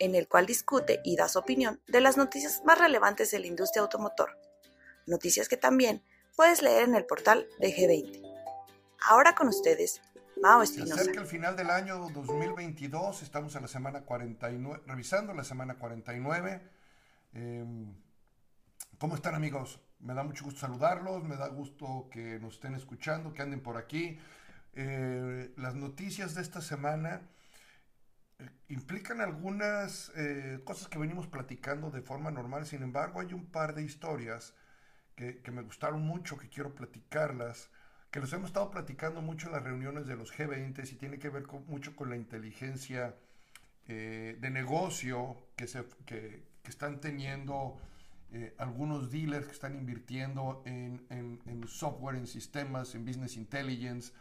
en el cual discute y da su opinión de las noticias más relevantes de la industria automotor, noticias que también puedes leer en el portal de G20. Ahora con ustedes, Mao Espinosa. Se acerca el final del año 2022, estamos en la semana 49, revisando la semana 49. Em, ¿Cómo están amigos? Me da mucho gusto saludarlos, me da gusto que nos estén escuchando, que anden por aquí. Eh, las noticias de esta semana implican algunas eh, cosas que venimos platicando de forma normal, sin embargo hay un par de historias que, me gustaron mucho, que quiero platicarlas, que los hemos estado platicando mucho en las reuniones de los G20 y tiene que ver mucho con la inteligencia eh, de negocio que, se, que, están teniendo eh, algunos dealers que están invirtiendo en, en, software, en sistemas, en business intelligence,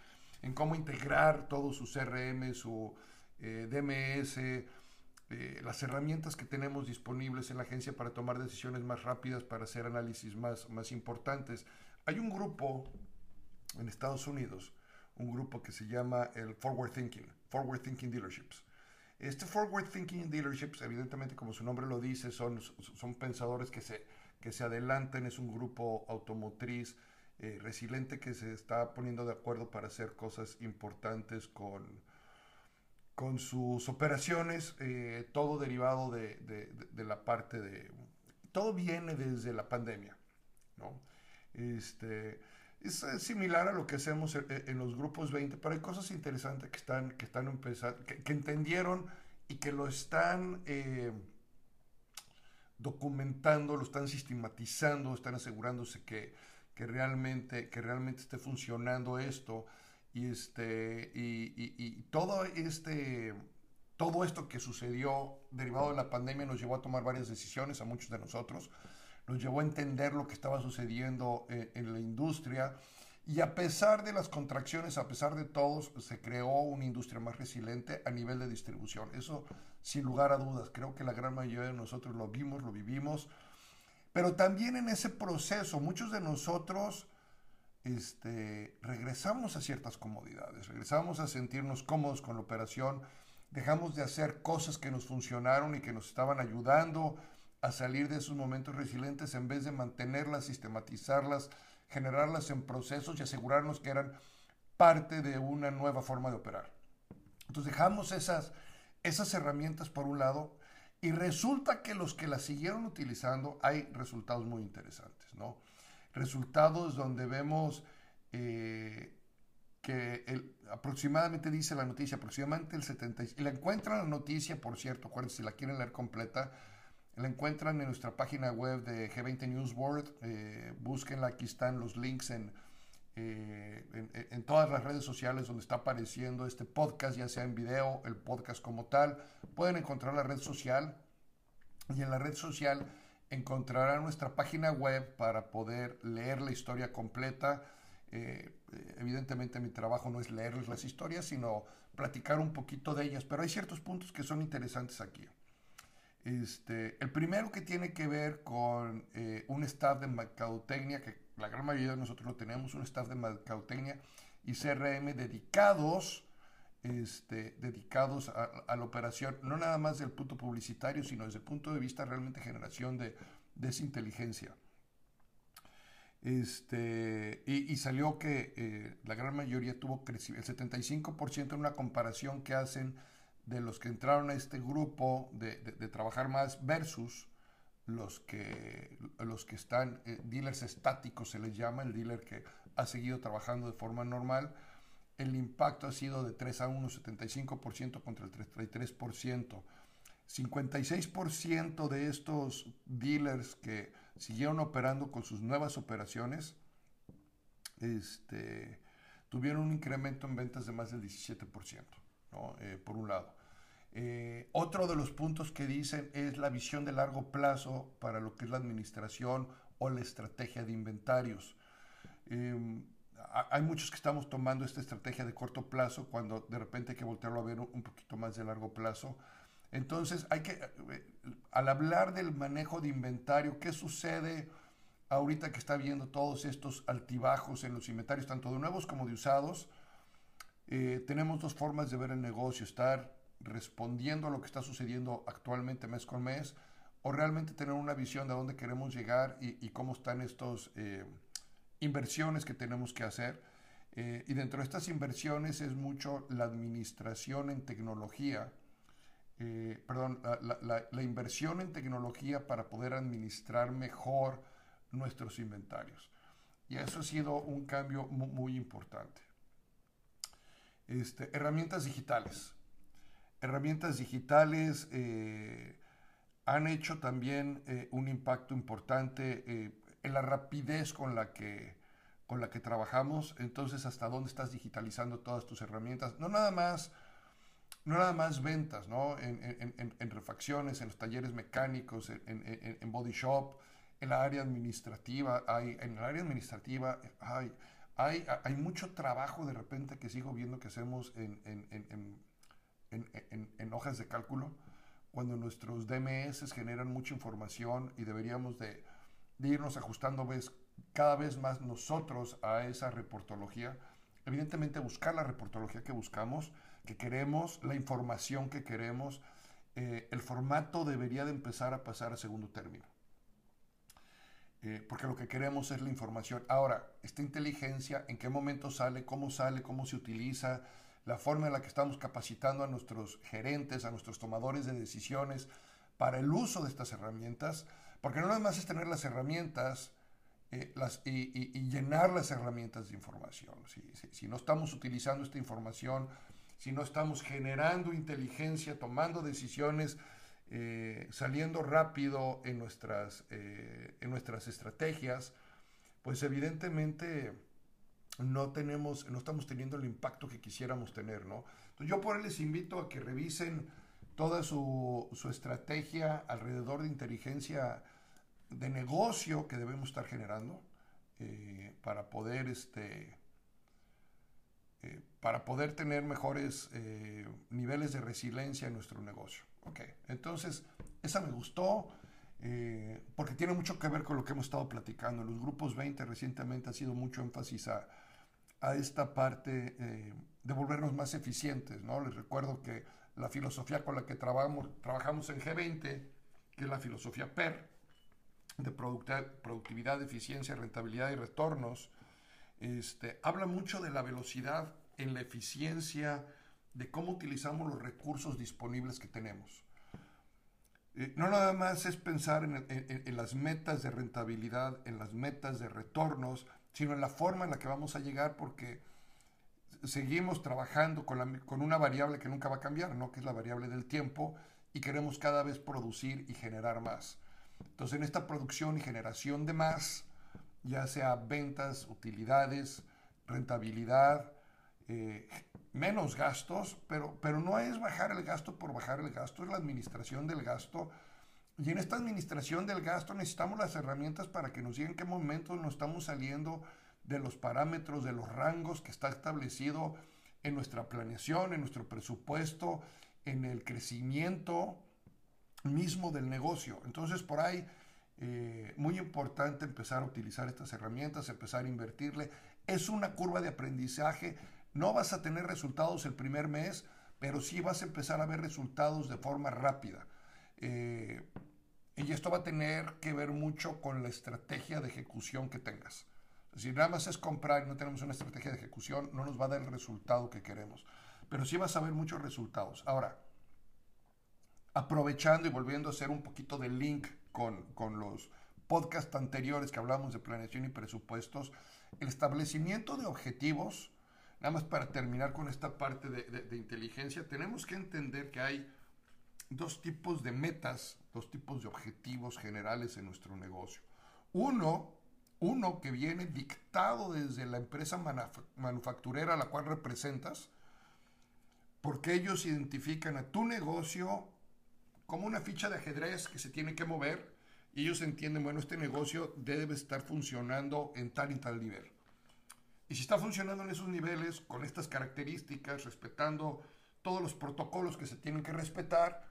en cómo integrar todo su CRM, su eh, DMS, eh, las herramientas que tenemos disponibles en la agencia para tomar decisiones más rápidas, para hacer análisis más, más importantes. Hay un grupo en Estados Unidos, un grupo que se llama el Forward Thinking, Forward Thinking Dealerships. Este Forward Thinking Dealerships, evidentemente como su nombre lo dice, son, son pensadores que se, que se adelantan, es un grupo automotriz eh, resiliente que se está poniendo de acuerdo para hacer cosas importantes con, con sus operaciones, eh, todo derivado de, la parte de... Todo viene desde la pandemia, ¿no? Este, es similar a lo que hacemos en, los grupos 20, pero hay cosas interesantes que están, que están empezando, que, entendieron y que lo están eh, documentando, lo están sistematizando, están asegurándose que, que, realmente, que realmente esté funcionando esto y, este, y, todo, este, todo esto que sucedió derivado de la pandemia nos llevó a tomar varias decisiones a muchos de nosotros, nos llevó a entender lo que estaba sucediendo en, en la industria y a pesar de las contracciones, a pesar de todos, se creó una industria más resiliente a nivel de distribución. Eso sin lugar a dudas, creo que la gran mayoría de nosotros lo vimos, lo vivimos, pero también en ese proceso muchos de nosotros este, regresamos a ciertas comodidades, regresamos a sentirnos cómodos con la operación, dejamos de hacer cosas que nos funcionaron y que nos estaban ayudando a salir de esos momentos resilientes en vez de mantenerlas, sistematizarlas, generarlas en procesos y asegurarnos que eran parte de una nueva forma de operar. Entonces dejamos esas, esas herramientas por un lado y resulta que los que las siguieron utilizando hay resultados muy interesantes, ¿no? Resultados donde vemos eh, que aproximadamente dice la noticia, aproximadamente el 70, y la encuentran la noticia, por cierto, acuérdense, si la quieren leer completa, la encuentran en nuestra página web de G20 News World, eh, búsquenla, aquí están los links en, eh, en, en, todas las redes sociales donde está apareciendo este podcast, ya sea en video, el podcast como tal, pueden encontrar la red social, y en la red social encontrará nuestra página web para poder leer la historia completa. Eh, evidentemente mi trabajo no es leerles las historias, sino platicar un poquito de ellas, pero hay ciertos puntos que son interesantes aquí. Este, el primero que tiene que ver con eh, un staff de mercadotecnia, que la gran mayoría de nosotros lo tenemos, un staff de mercadotecnia y CRM dedicados este, dedicados a, la operación, no nada más del punto publicitario, sino desde el punto de vista realmente generación de, de esa inteligencia. Este, y, salió que eh, la gran mayoría tuvo crecimiento, el 75% en una comparación que hacen de los que entraron a este grupo de, de, trabajar más versus los que, los que están, eh, dealers estáticos se les llama, el dealer que ha seguido trabajando de forma normal, el impacto ha sido de 3 a 1, 75% contra el 33%. 56% de estos dealers que siguieron operando con sus nuevas operaciones este, tuvieron un incremento en ventas de más del 17%, ¿no? Eh, por un lado. Eh, otro de los puntos que dicen es la visión de largo plazo para lo que es la administración o la estrategia de inventarios. Em, hay muchos que estamos tomando esta estrategia de corto plazo cuando de repente hay que voltearlo a ver un poquito más de largo plazo. Entonces, hay que, eh, al hablar del manejo de inventario, ¿qué sucede ahorita que está viendo todos estos altibajos en los inventarios, tanto de nuevos como de usados? Eh, tenemos dos formas de ver el negocio, estar respondiendo a lo que está sucediendo actualmente mes con mes o realmente tener una visión de dónde queremos llegar y, cómo están estas eh, inversiones que tenemos que hacer. Eh, y dentro de estas inversiones es mucho la administración en tecnología, eh, perdón, la, inversión en tecnología para poder administrar mejor nuestros inventarios. Y eso ha sido un cambio muy, importante. Este, herramientas digitales. Herramientas digitales han hecho también eh, un impacto importante eh, la rapidez con la, que, con la que trabajamos. Entonces, hasta dónde estás digitalizando todas tus herramientas. No nada más, no nada más ventas, ¿no? En, en, en refacciones, en los talleres mecánicos, en, body shop, en la área administrativa. Hay, en el área administrativa hay, hay, hay mucho trabajo de repente que sigo viendo que hacemos en, en hojas de cálculo cuando nuestros DMS generan mucha información y deberíamos de, irnos ajustando cada vez más nosotros a esa reportología. Evidentemente buscar la reportología que buscamos, que queremos, la información que queremos, eh, el formato debería de empezar a pasar a segundo término. Eh, porque lo que queremos es la información. Ahora, esta inteligencia, ¿en qué momento sale? ¿Cómo sale? ¿Cómo se utiliza? la forma en la que estamos capacitando a nuestros gerentes, a nuestros tomadores de decisiones para el uso de estas herramientas, porque no nada más es tener las herramientas eh, las, y, llenar las herramientas de información. Si, no estamos utilizando esta información, si no estamos generando inteligencia, tomando decisiones, eh, saliendo rápido en nuestras, eh, en nuestras estrategias, pues evidentemente no tenemos, no estamos teniendo el impacto que quisiéramos tener, ¿no? Entonces yo por ahí les invito a que revisen toda su, estrategia alrededor de inteligencia de negocio que debemos estar generando eh, para poder este eh, para poder tener mejores eh, niveles de resiliencia en nuestro negocio. Entonces esa me gustó. porque tiene mucho que ver con lo que hemos estado platicando. En los grupos 20 recientemente ha sido mucho énfasis a a esta parte de volvernos más eficientes. ¿no? Les recuerdo que la filosofía con la que trabajamos, trabajamos en G20, que es la filosofía PER, de productividad, eficiencia, rentabilidad y retornos, este, habla mucho de la velocidad en la eficiencia, de cómo utilizamos los recursos disponibles que tenemos. Eh, no nada más es pensar en, las metas de rentabilidad, en las metas de retornos, sino en la forma en la que vamos a llegar porque seguimos trabajando con, con una variable que nunca va a cambiar, ¿no? que es la variable del tiempo, y queremos cada vez producir y generar más. Entonces, en esta producción y generación de más, ya sea ventas, utilidades, rentabilidad, eh, menos gastos, pero, pero no es bajar el gasto por bajar el gasto, es la administración del gasto y en esta administración del gasto necesitamos las herramientas para que nos digan qué momentos nos estamos saliendo de los parámetros, de los rangos que está establecido en nuestra planeación, en nuestro presupuesto, en el crecimiento mismo del negocio. Entonces, por ahí, eh, muy importante empezar a utilizar estas herramientas, empezar a invertirle. Es una curva de aprendizaje. No vas a tener resultados el primer mes, pero sí vas a empezar a ver resultados de forma rápida. Eh, y esto va a tener que ver mucho con la estrategia de ejecución que tengas. Si nada más es comprar y no tenemos una estrategia de ejecución, no nos va a dar el resultado que queremos. Pero sí vas a ver muchos resultados. Ahora, aprovechando y volviendo a hacer un poquito de link con, con los podcasts anteriores que hablamos de planeación y presupuestos, el establecimiento de objetivos, nada más para terminar con esta parte de, de inteligencia, tenemos que entender que hay dos tipos de metas, dos tipos de objetivos generales en nuestro negocio. Uno, uno que viene dictado desde la empresa manufacturera a la cual representas, porque ellos identifican a tu negocio como una ficha de ajedrez que se tiene que mover y ellos entienden, bueno, este negocio debe estar funcionando en tal y tal nivel. Y si está funcionando en esos niveles, con estas características, respetando todos los protocolos que se tienen que respetar,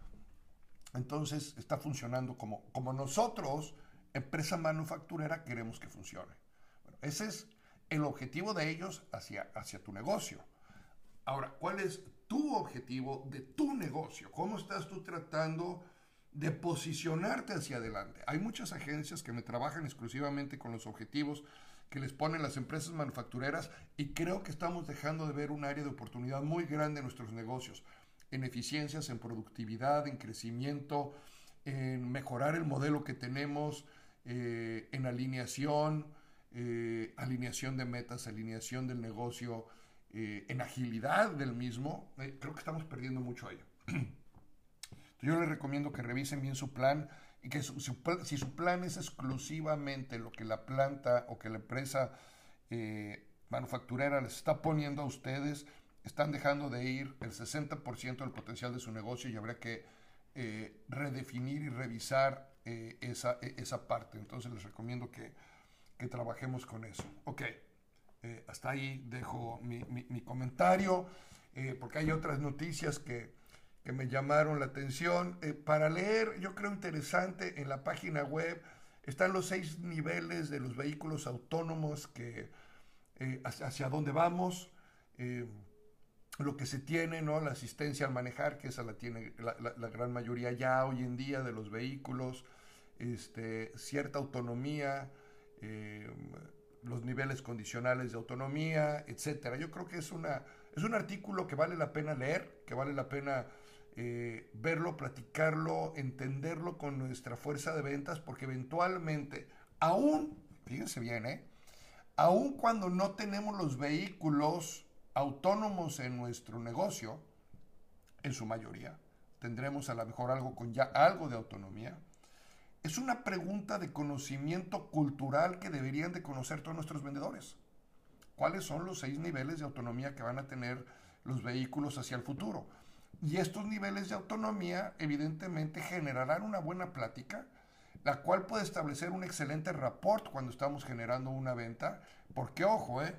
entonces está funcionando como, como nosotros, empresa manufacturera, queremos que funcione. Bueno, ese es el objetivo de ellos hacia, hacia tu negocio. Ahora, ¿cuál es tu objetivo de tu negocio? ¿Cómo estás tú tratando de posicionarte hacia adelante? Hay muchas agencias que me trabajan exclusivamente con los objetivos que les ponen las empresas manufactureras y creo que estamos dejando de ver un área de oportunidad muy grande en nuestros negocios, en eficiencias, en productividad, en crecimiento, en mejorar el modelo que tenemos, eh, en alineación, eh, alineación de metas, alineación del negocio, eh, en agilidad del mismo, creo que estamos perdiendo mucho ahí. Yo les recomiendo que revisen bien su plan y que si su plan es exclusivamente lo que la planta o que la empresa manufacturera les está poniendo a ustedes, están dejando de ir el 60% del potencial de su negocio y habría que redefinir y revisar esa, esa parte. Entonces les recomiendo que, que trabajemos con eso. Ok, eh, hasta ahí dejo mi, mi, comentario, eh, porque hay otras noticias que, que me llamaron la atención. Eh, para leer, yo creo interesante, en la página web están los seis niveles de los vehículos autónomos que, hacia, hacia, dónde vamos lo que se tiene, ¿no? La asistencia al manejar, que esa la tiene la, la, gran mayoría ya hoy en día de los vehículos, este, cierta autonomía, eh, los niveles condicionales de autonomía, etcétera. Yo creo que es, una, es un artículo que vale la pena leer, que vale la pena eh, verlo, platicarlo, entenderlo con nuestra fuerza de ventas, porque eventualmente, aún, fíjense bien, ¿eh? aún cuando no tenemos los vehículos autónomos en nuestro negocio, en su mayoría, tendremos a lo mejor algo con ya algo de autonomía, es una pregunta de conocimiento cultural que deberían de conocer todos nuestros vendedores. ¿Cuáles son los seis niveles de autonomía que van a tener los vehículos hacia el futuro? Y estos niveles de autonomía evidentemente generarán una buena plática, la cual puede establecer un excelente rapport cuando estamos generando una venta, porque ojo, ¿eh?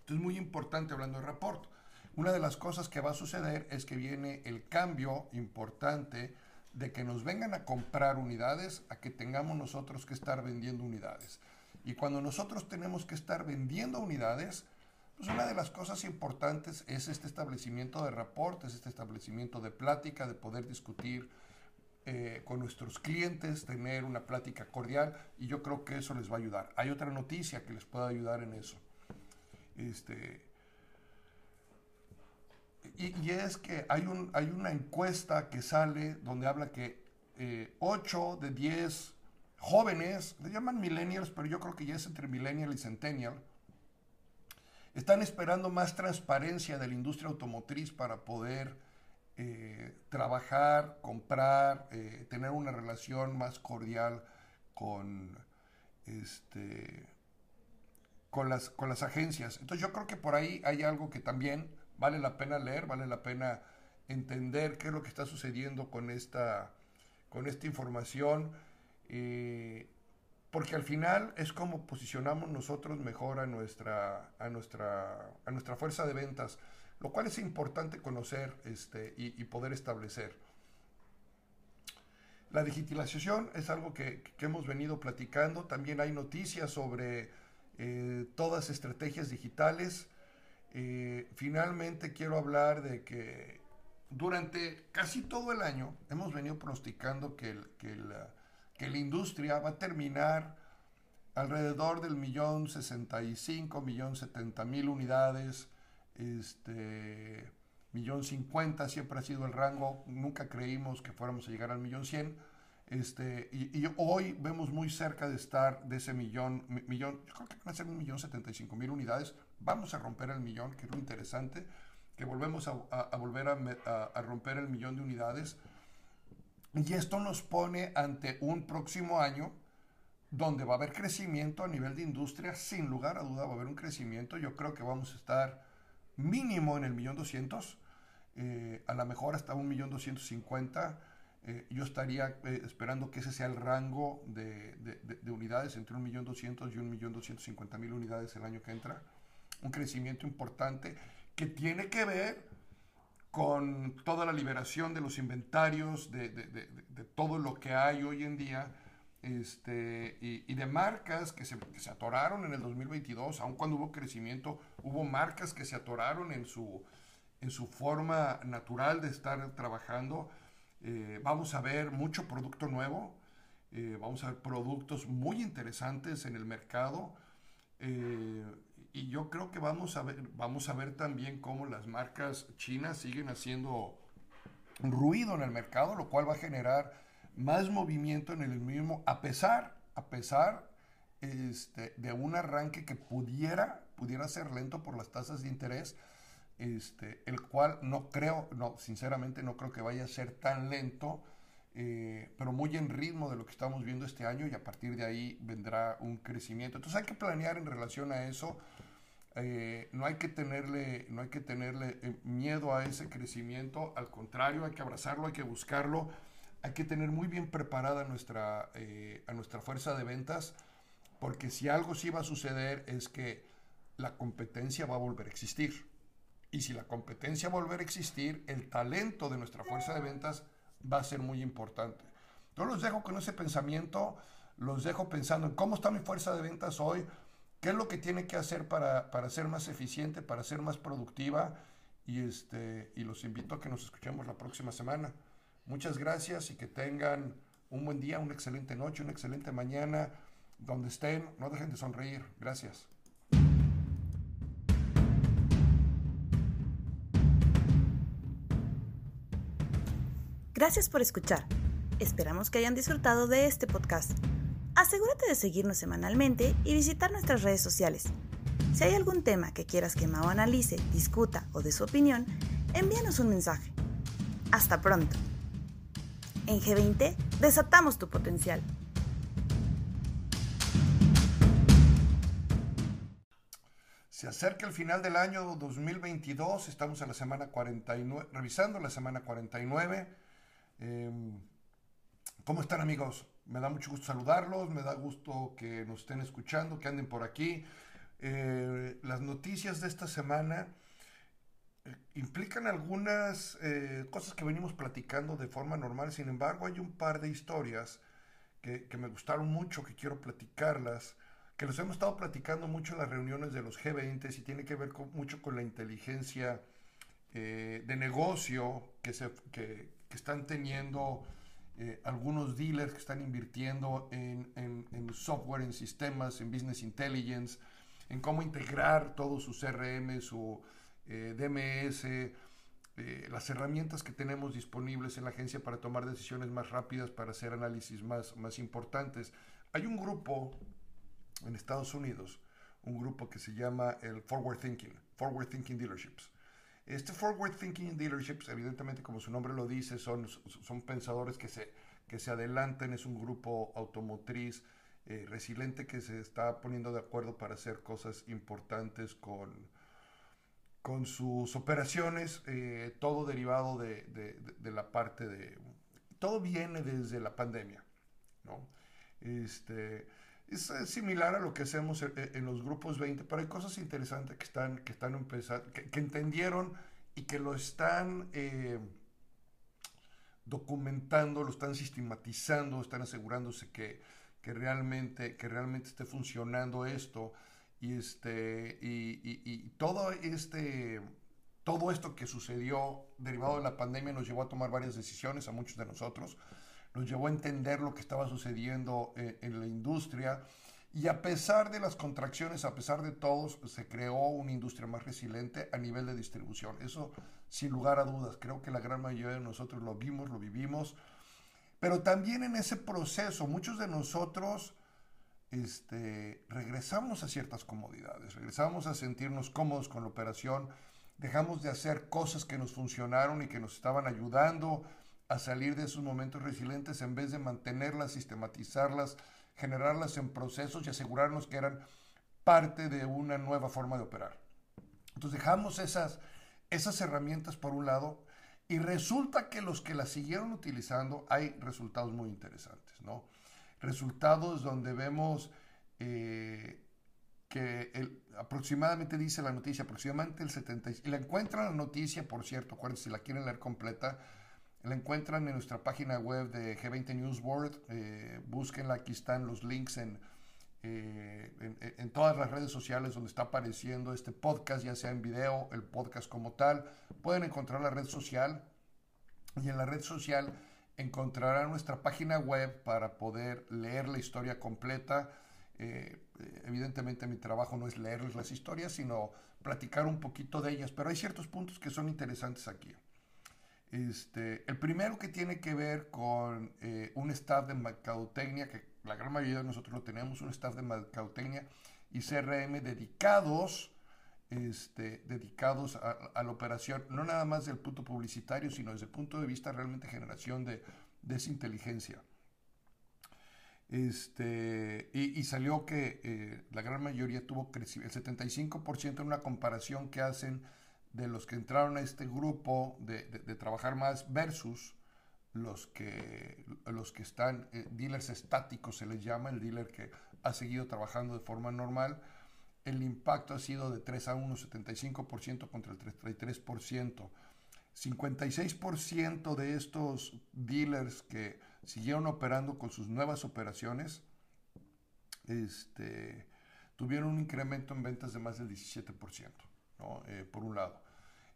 esto es muy importante hablando de rapport. Una de las cosas que va a suceder es que viene el cambio importante de que nos vengan a comprar unidades a que tengamos nosotros que estar vendiendo unidades. Y cuando nosotros tenemos que estar vendiendo unidades, pues una de las cosas importantes es este establecimiento de reportes, este establecimiento de plática, de poder discutir eh, con nuestros clientes, tener una plática cordial y yo creo que eso les va a ayudar. Hay otra noticia que les pueda ayudar en eso. Este, y, es que hay, un, hay una encuesta que sale donde habla que 8 eh, de 10 jóvenes, le llaman millennials, pero yo creo que ya es entre millennial y centennial, están esperando más transparencia de la industria automotriz para poder eh, trabajar, comprar, eh, tener una relación más cordial con, este, con, las, con las agencias. Entonces yo creo que por ahí hay algo que también vale la pena leer, vale la pena entender qué es lo que está sucediendo con esta, con esta información, eh, porque al final es como posicionamos nosotros mejor a nuestra, a nuestra, a nuestra fuerza de ventas, lo cual es importante conocer este, y, poder establecer. La digitalización es algo que, hemos venido platicando, también hay noticias sobre eh, todas estrategias digitales, eh, finalmente quiero hablar de que durante casi todo el año hemos venido pronosticando que, que, la, que la industria va a terminar alrededor del millón sesenta y cinco, millón setenta mil unidades, este, millón cincuenta siempre ha sido el rango, nunca creímos que fuéramos a llegar al millón cien, este, y, hoy vemos muy cerca de estar de ese millón, millón, yo creo que van a ser un millón setenta y cinco mil unidades, vamos a romper el millón, que es lo interesante, que volvemos a, volver a, romper el millón de unidades. Y esto nos pone ante un próximo año donde va a haber crecimiento a nivel de industria, sin lugar a duda va a haber un crecimiento. Yo creo que vamos a estar mínimo en el millón doscientos. eh, a lo mejor hasta 1.250.000. Eh, yo estaría eh, esperando que ese sea el rango de, de, unidades entre 1.200.000 y 1.250.000 unidades el año que entra. Un crecimiento importante que tiene que ver con toda la liberación de los inventarios, de, todo lo que hay hoy en día, este, y, de marcas que se, que se, atoraron en el 2022, aun cuando hubo crecimiento, hubo marcas que se atoraron en su, en su forma natural de estar trabajando. Eh, vamos a ver mucho producto nuevo, eh, vamos a ver productos muy interesantes en el mercado. Eh, y yo creo que vamos a ver, vamos a ver también cómo las marcas chinas siguen haciendo ruido en el mercado, lo cual va a generar más movimiento en el mismo, a pesar, a pesar este, de un arranque que pudiera, pudiera ser lento por las tasas de interés este, el cual no creo, no, sinceramente no creo que vaya a ser tan lento, eh, pero muy en ritmo de lo que estamos viendo este año y a partir de ahí vendrá un crecimiento. Entonces hay que planear en relación a eso. Eh, no hay que tenerle, no hay que tenerle eh, miedo a ese crecimiento, al contrario, hay que abrazarlo, hay que buscarlo, hay que tener muy bien preparada nuestra, a nuestra fuerza de ventas, porque si algo sí va a suceder es que la competencia va a volver a existir. Y si la competencia volver a existir, el talento de nuestra fuerza de ventas va a ser muy importante. Yo los dejo con ese pensamiento, los dejo pensando en cómo está mi fuerza de ventas hoy, qué es lo que tiene que hacer para, para ser más eficiente, para ser más productiva. Y, este, y los invito a que nos escuchemos la próxima semana. Muchas gracias y que tengan un buen día, una excelente noche, una excelente mañana. Donde estén, no dejen de sonreír. Gracias. Gracias por escuchar. Esperamos que hayan disfrutado de este podcast. Asegúrate de seguirnos semanalmente y visitar nuestras redes sociales. Si hay algún tema que quieras que Mao analice, discuta o dé su opinión, envíanos un mensaje. Hasta pronto. En G20 desatamos tu potencial. Se acerca el final del año 2022, estamos en la semana 49, revisando la semana 49 Em, ¿Cómo están amigos? Me da mucho gusto saludarlos, me da gusto que nos estén escuchando, que anden por aquí. Eh, las noticias de esta semana eh, implican algunas eh, cosas que venimos platicando de forma normal, sin embargo hay un par de historias que, me gustaron mucho, que quiero platicarlas, que los hemos estado platicando mucho en las reuniones de los G20 y tiene que ver mucho con la inteligencia de negocio que, se, que, que están teniendo eh, algunos dealers que están invirtiendo en, software, en sistemas, en business intelligence, en cómo integrar todo su CRM, su eh, DMS, eh, las herramientas que tenemos disponibles en la agencia para tomar decisiones más rápidas, para hacer análisis más, más importantes. Hay un grupo en Estados Unidos, un grupo que se llama el Forward Thinking, Forward Thinking Dealerships. Este Forward Thinking Dealerships, evidentemente como su nombre lo dice, son, son pensadores que se, que se adelantan, es un grupo automotriz eh, resiliente que se está poniendo de acuerdo para hacer cosas importantes con, con sus operaciones, eh, todo derivado de, de, la parte de... Todo viene desde la pandemia, ¿no? Este, es similar a lo que hacemos en, los grupos 20, pero hay cosas interesantes que están, que están empezando, que, entendieron y que lo están eh, documentando, lo están sistematizando, están asegurándose que, que, realmente, que realmente esté funcionando esto. Y, este, y, todo, este, todo esto que sucedió derivado de la pandemia nos llevó a tomar varias decisiones a muchos de nosotros nos llevó a entender lo que estaba sucediendo eh, en, la industria. Y a pesar de las contracciones, a pesar de todos, se creó una industria más resiliente a nivel de distribución. Eso sin lugar a dudas. Creo que la gran mayoría de nosotros lo vimos, lo vivimos. Pero también en ese proceso, muchos de nosotros este, regresamos a ciertas comodidades, regresamos a sentirnos cómodos con la operación, dejamos de hacer cosas que nos funcionaron y que nos estaban ayudando a salir de esos momentos resilientes en vez de mantenerlas, sistematizarlas, generarlas en procesos y asegurarnos que eran parte de una nueva forma de operar. Entonces dejamos esas, esas herramientas por un lado Y resulta que los que la siguieron utilizando hay resultados muy interesantes, ¿no? Resultados donde vemos eh, que aproximadamente dice la noticia, aproximadamente el 70, y la encuentran la noticia, por cierto, acuérdense, si la quieren leer completa, la encuentran en nuestra página web de G20 News World, eh, búsquenla, aquí están los links en, eh, en, todas las redes sociales donde está apareciendo este podcast, ya sea en video, el podcast como tal. Pueden encontrar la red social y en la red social encontrarán nuestra página web para poder leer la historia completa. Eh, evidentemente mi trabajo no es leerles las historias, sino platicar un poquito de ellas, pero hay ciertos puntos que son interesantes aquí. Este, el primero que tiene que ver con eh, un staff de mercadotecnia, que la gran mayoría de nosotros lo tenemos, un staff de mercadotecnia y CRM dedicados, este, dedicados a, la operación, no nada más del punto publicitario, sino desde el punto de vista realmente generación de, de esa inteligencia. Este, y, salió que eh, la gran mayoría tuvo crecimiento, el 75% en una comparación que hacen de los que entraron a este grupo de, trabajar más versus los que, los que están, eh, dealers estáticos se les llama, el dealer que ha seguido trabajando de forma normal, el impacto ha sido de 3 a 1, 75% contra el 33%. 56% de estos dealers que siguieron operando con sus nuevas operaciones este, tuvieron un incremento en ventas de más del 17%, eh, por un lado.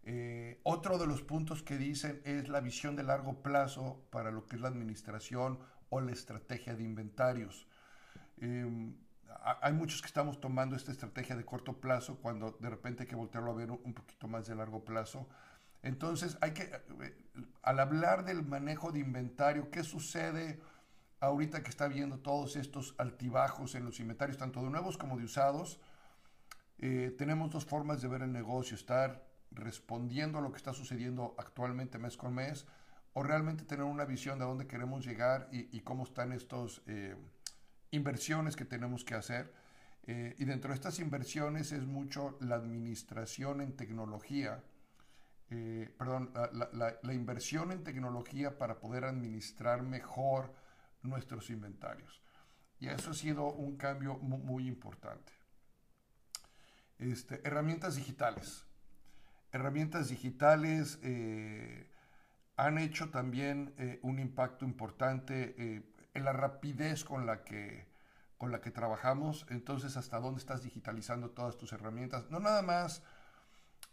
Eh, otro de los puntos que dicen es la visión de largo plazo para lo que es la administración o la estrategia de inventarios. Em, hay muchos que estamos tomando esta estrategia de corto plazo cuando de repente hay que voltearlo a ver un poquito más de largo plazo. Entonces, hay que, eh, al hablar del manejo de inventario, ¿qué sucede ahorita que está viendo todos estos altibajos en los inventarios, tanto de nuevos como de usados? Eh, tenemos dos formas de ver el negocio, estar respondiendo a lo que está sucediendo actualmente mes con mes, o realmente tener una visión de dónde queremos llegar y, cómo están estas eh, inversiones que tenemos que hacer. Eh, y dentro de estas inversiones es mucho la administración en tecnología, eh, perdón, la, inversión en tecnología para poder administrar mejor nuestros inventarios. Y eso ha sido un cambio muy, importante. Este, herramientas digitales herramientas digitales eh, han hecho también eh, un impacto importante eh, en la rapidez con la, que, con la que trabajamos. Entonces, ¿hasta dónde estás digitalizando todas tus herramientas? No nada más,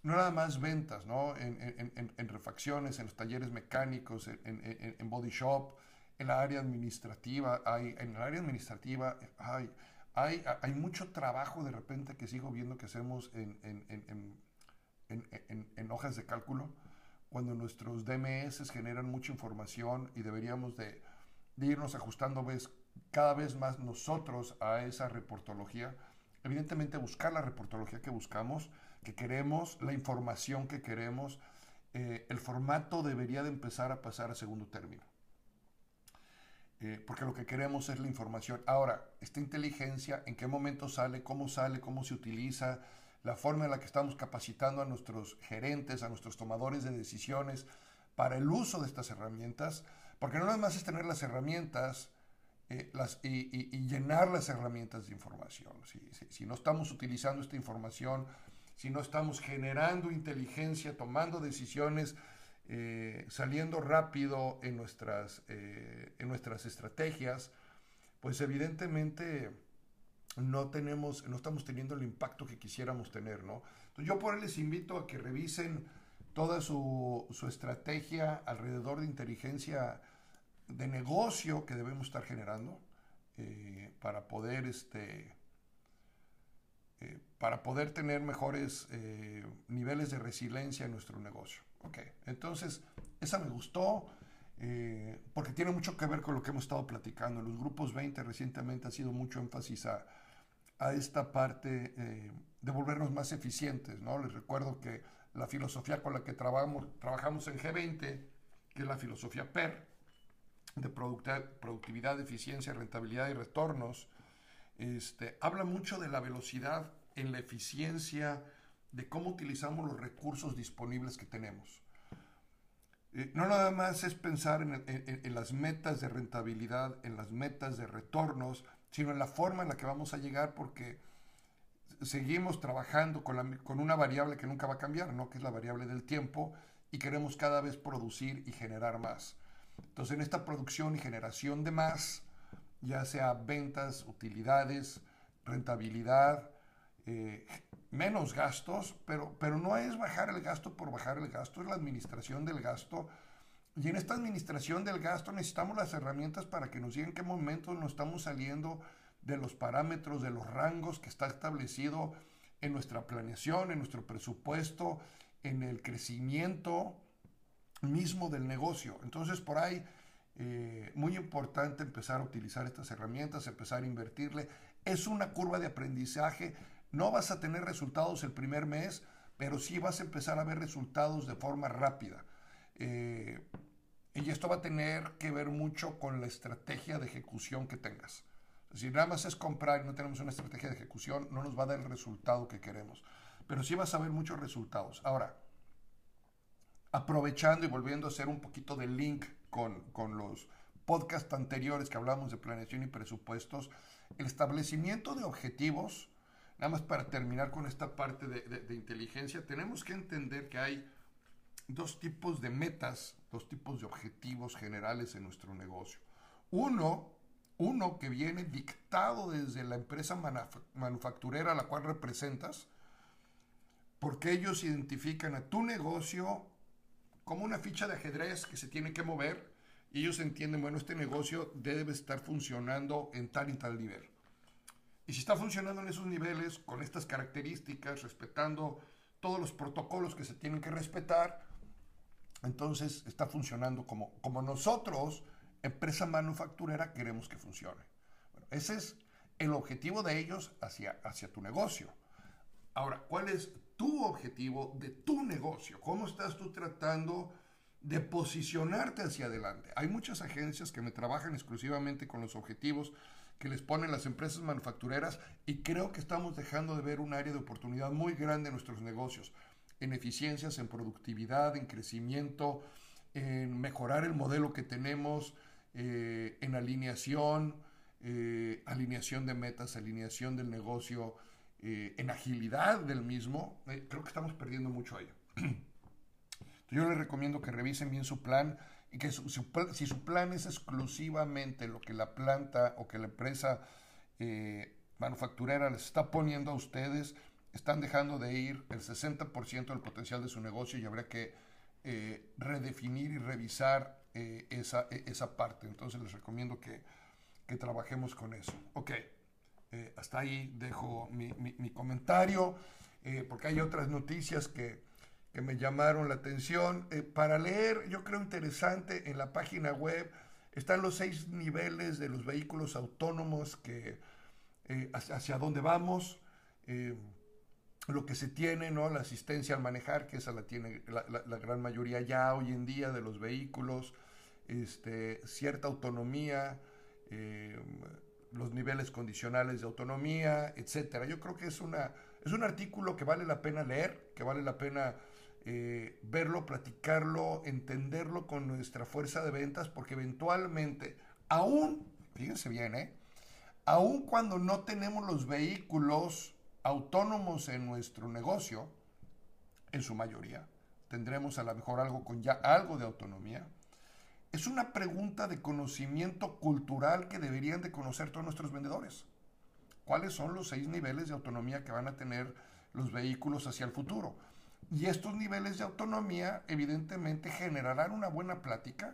no nada más ventas, ¿no? En, en, refacciones, en los talleres mecánicos, en, body shop, en la área administrativa. Hay, en el área administrativa hay, hay, hay mucho trabajo de repente que sigo viendo que hacemos en en, hojas de cálculo, cuando nuestros DMS generan mucha información y deberíamos de, irnos ajustando cada vez más nosotros a esa reportología. Evidentemente buscar la reportología que buscamos, que queremos, la información que queremos, eh, el formato debería de empezar a pasar a segundo término. Eh, porque lo que queremos es la información. Ahora, esta inteligencia, ¿en qué momento sale? ¿Cómo sale? ¿Cómo se utiliza? La forma en la que estamos capacitando a nuestros gerentes, a nuestros tomadores de decisiones para el uso de estas herramientas, porque no nada más es tener las herramientas eh, y, llenar las herramientas de información. Si, no estamos utilizando esta información, si no estamos generando inteligencia, tomando decisiones, eh, saliendo rápido en nuestras, eh, en nuestras estrategias, pues evidentemente no tenemos, no estamos teniendo el impacto que quisiéramos tener, ¿no? Yo por ahí les invito a que revisen toda su, estrategia alrededor de inteligencia de negocio que debemos estar generando eh, para poder este eh, para poder tener mejores eh, niveles de resiliencia en nuestro negocio. Ok, entonces esa me gustó. porque tiene mucho que ver con lo que hemos estado platicando. En los grupos 20 recientemente ha sido mucho énfasis a a esta parte eh, de volvernos más eficientes. ¿no? Les recuerdo que la filosofía con la que trabajamos, trabajamos en G20, que es la filosofía PER, de productividad, eficiencia, rentabilidad y retornos, este, habla mucho de la velocidad en la eficiencia, de cómo utilizamos los recursos disponibles que tenemos. eh, no nada más es pensar en, las metas de rentabilidad, en las metas de retornos, sino en la forma en la que vamos a llegar porque seguimos trabajando con, con una variable que nunca va a cambiar, ¿no? que es la variable del tiempo, y queremos cada vez producir y generar más. Entonces, en esta producción y generación de más, ya sea ventas, utilidades, rentabilidad, eh, menos gastos, pero, pero no es bajar el gasto por bajar el gasto, es la administración del gasto. Y en esta administración del gasto necesitamos las herramientas para que nos digan en qué momentos nos estamos saliendo de los parámetros, de los rangos que está establecido en nuestra planeación, en nuestro presupuesto, en el crecimiento mismo del negocio. Entonces, por ahí, eh, muy importante empezar a utilizar estas herramientas, empezar a invertirle. Es una curva de aprendizaje. No vas a tener resultados el primer mes, pero sí vas a empezar a ver resultados de forma rápida. Eh, y esto va a tener que ver mucho con la estrategia de ejecución que tengas. Si nada más es comprar y no tenemos una estrategia de ejecución, no nos va a dar el resultado que queremos. Pero sí vas a ver muchos resultados. Ahora, aprovechando y volviendo a hacer un poquito de link con, con los podcasts anteriores que hablamos de planeación y presupuestos, el establecimiento de objetivos, nada más para terminar con esta parte de, de, inteligencia, tenemos que entender que hay dos tipos de metas, dos tipos de objetivos generales en nuestro negocio. Uno, uno que viene dictado desde la empresa manufacturera a la cual representas, porque ellos identifican a tu negocio como una ficha de ajedrez que se tiene que mover y ellos entienden, bueno, este negocio debe estar funcionando en tal y tal nivel. Y si está funcionando en esos niveles, con estas características, respetando todos los protocolos que se tienen que respetar, entonces está funcionando como, como nosotros, empresa manufacturera, queremos que funcione. Bueno, ese es el objetivo de ellos hacia, hacia tu negocio. Ahora, ¿cuál es tu objetivo de tu negocio? ¿Cómo estás tú tratando de posicionarte hacia adelante? Hay muchas agencias que me trabajan exclusivamente con los objetivos que les ponen las empresas manufactureras y creo que estamos dejando de ver un área de oportunidad muy grande en nuestros negocios, en eficiencias, en productividad, en crecimiento, en mejorar el modelo que tenemos, eh, en alineación, eh, alineación de metas, alineación del negocio, eh, en agilidad del mismo, creo que estamos perdiendo mucho ahí. Yo les recomiendo que revisen bien su plan y que si su plan es exclusivamente lo que la planta o que la empresa manufacturera les está poniendo a ustedes, están dejando de ir el 60% del potencial de su negocio y habría que redefinir y revisar esa, esa parte. Entonces les recomiendo que, que trabajemos con eso. Ok. Eh, hasta ahí dejo mi, comentario, eh, porque hay otras noticias que, me llamaron la atención. Eh, para leer, yo creo interesante, en la página web están los seis niveles de los vehículos autónomos que, hacia, dónde vamos, lo que se tiene, ¿no? la asistencia al manejar, que esa la tiene la, gran mayoría ya hoy en día de los vehículos, este, cierta autonomía, los niveles condicionales de autonomía, etcétera. Yo creo que es, una, es un artículo que vale la pena leer, que vale la pena eh, verlo, platicarlo, entenderlo con nuestra fuerza de ventas, porque eventualmente, aún, fíjense bien, ¿eh? aún cuando no tenemos los vehículos autónomos en nuestro negocio, en su mayoría, tendremos a lo mejor algo con ya algo de autonomía, es una pregunta de conocimiento cultural que deberían de conocer todos nuestros vendedores. ¿Cuáles son los seis niveles de autonomía que van a tener los vehículos hacia el futuro? Y estos niveles de autonomía evidentemente generarán una buena plática,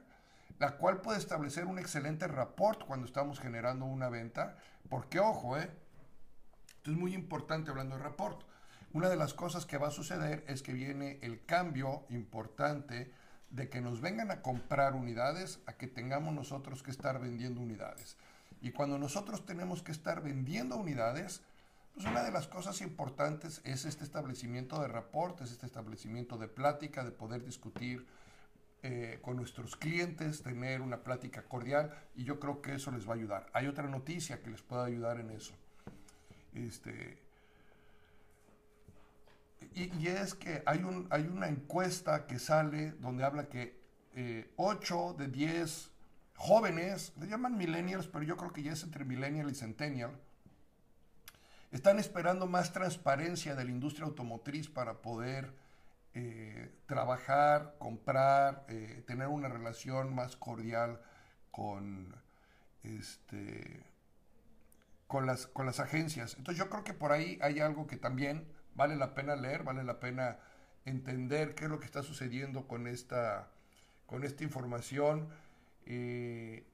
la cual puede establecer un excelente rapport cuando estamos generando una venta, porque ojo, ¿eh? Esto es muy importante hablando de rapport. Una de las cosas que va a suceder es que viene el cambio importante de que nos vengan a comprar unidades a que tengamos nosotros que estar vendiendo unidades. Y cuando nosotros tenemos que estar vendiendo unidades, pues una de las cosas importantes es este establecimiento de reportes, este establecimiento de plática, de poder discutir eh, con nuestros clientes, tener una plática cordial y yo creo que eso les va a ayudar. Hay otra noticia que les pueda ayudar en eso. Este, y, es que hay, un, hay una encuesta que sale donde habla que 8 de 10 jóvenes, le llaman millennials, pero yo creo que ya es entre millennial y centennial, están esperando más transparencia de la industria automotriz para poder eh, trabajar, comprar, eh, tener una relación más cordial con, este, con, las, con las agencias. Entonces yo creo que por ahí hay algo que también vale la pena leer, vale la pena entender qué es lo que está sucediendo con esta, con esta información. Eh,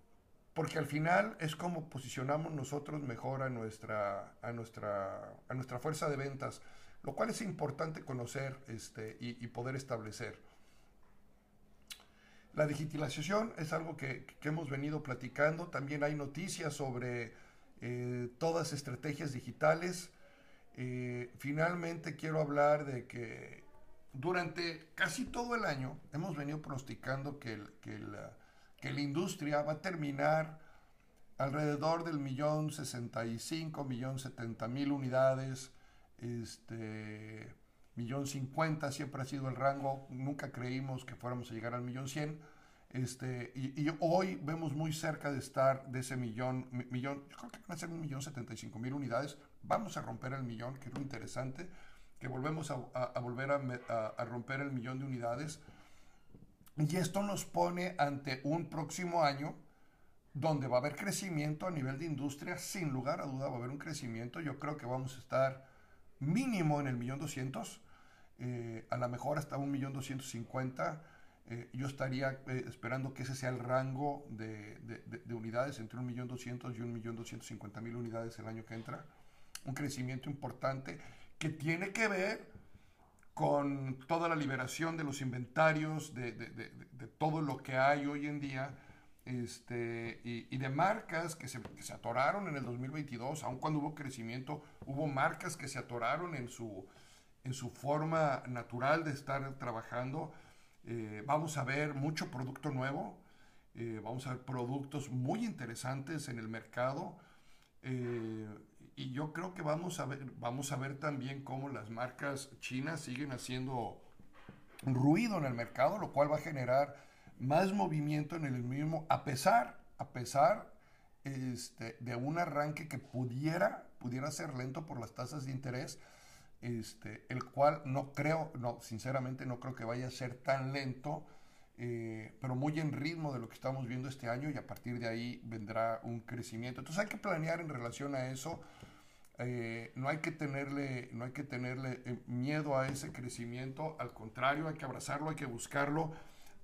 porque al final es como posicionamos nosotros mejor a nuestra, a nuestra, a nuestra fuerza de ventas, lo cual es importante conocer este, y, poder establecer. La digitalización es algo que, hemos venido platicando, también hay noticias sobre eh, todas estrategias digitales. Eh, finalmente quiero hablar de que durante casi todo el año hemos venido pronosticando que, que la que la industria va a terminar alrededor del millón sesenta y cinco, millón setenta mil unidades, este, millón cincuenta siempre ha sido el rango, nunca creímos que fuéramos a llegar al millón cien, este, y, hoy vemos muy cerca de estar de ese millón, millón, yo creo que van a ser un millón setenta y cinco mil unidades, vamos a romper el millón, que es lo interesante, que volvemos a, volver a romper el millón de unidades, y esto nos pone ante un próximo año donde va a haber crecimiento a nivel de industria, sin lugar a duda va a haber un crecimiento. Yo creo que vamos a estar mínimo en el millón doscientos, eh, a lo mejor hasta un millón doscientos cincuenta. Eh, yo estaría eh, esperando que ese sea el rango de, de unidades entre un millón doscientos y un millón doscientos cincuenta mil unidades el año que entra. Un crecimiento importante que tiene que ver con toda la liberación de los inventarios, de, todo lo que hay hoy en día, este, y, de marcas que se, atoraron en el 2022, aun cuando hubo crecimiento, hubo marcas que se atoraron en su, en su forma natural de estar trabajando. Eh, vamos a ver mucho producto nuevo, eh, vamos a ver productos muy interesantes en el mercado. Eh, y yo creo que vamos a ver, vamos a ver también cómo las marcas chinas siguen haciendo ruido en el mercado, lo cual va a generar más movimiento en el mismo, a pesar, a pesar este, de un arranque que pudiera, pudiera ser lento por las tasas de interés, este, el cual no creo, no, sinceramente no creo que vaya a ser tan lento, eh, pero muy en ritmo de lo que estamos viendo este año y a partir de ahí vendrá un crecimiento. Entonces hay que planear en relación a eso eh, no hay que tenerle, no hay que tenerle eh, miedo a ese crecimiento, al contrario, hay que abrazarlo, hay que buscarlo,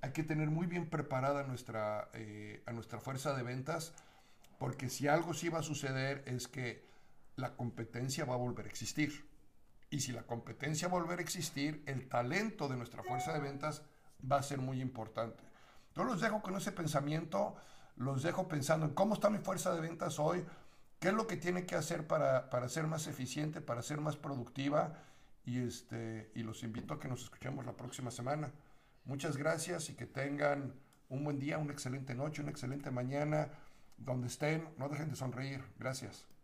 hay que tener muy bien preparada nuestra, eh, a nuestra fuerza de ventas, porque si algo sí va a suceder es que la competencia va a volver a existir. Y si la competencia volver a existir, el talento de nuestra fuerza de ventas va a ser muy importante. Yo los dejo con ese pensamiento, los dejo pensando en cómo está mi fuerza de ventas hoy, qué es lo que tiene que hacer para, ser más eficiente, para ser más productiva. Y, este, y los invito a que nos escuchemos la próxima semana. Muchas gracias y que tengan un buen día, una excelente noche, una excelente mañana. Donde estén, no dejen de sonreír. Gracias.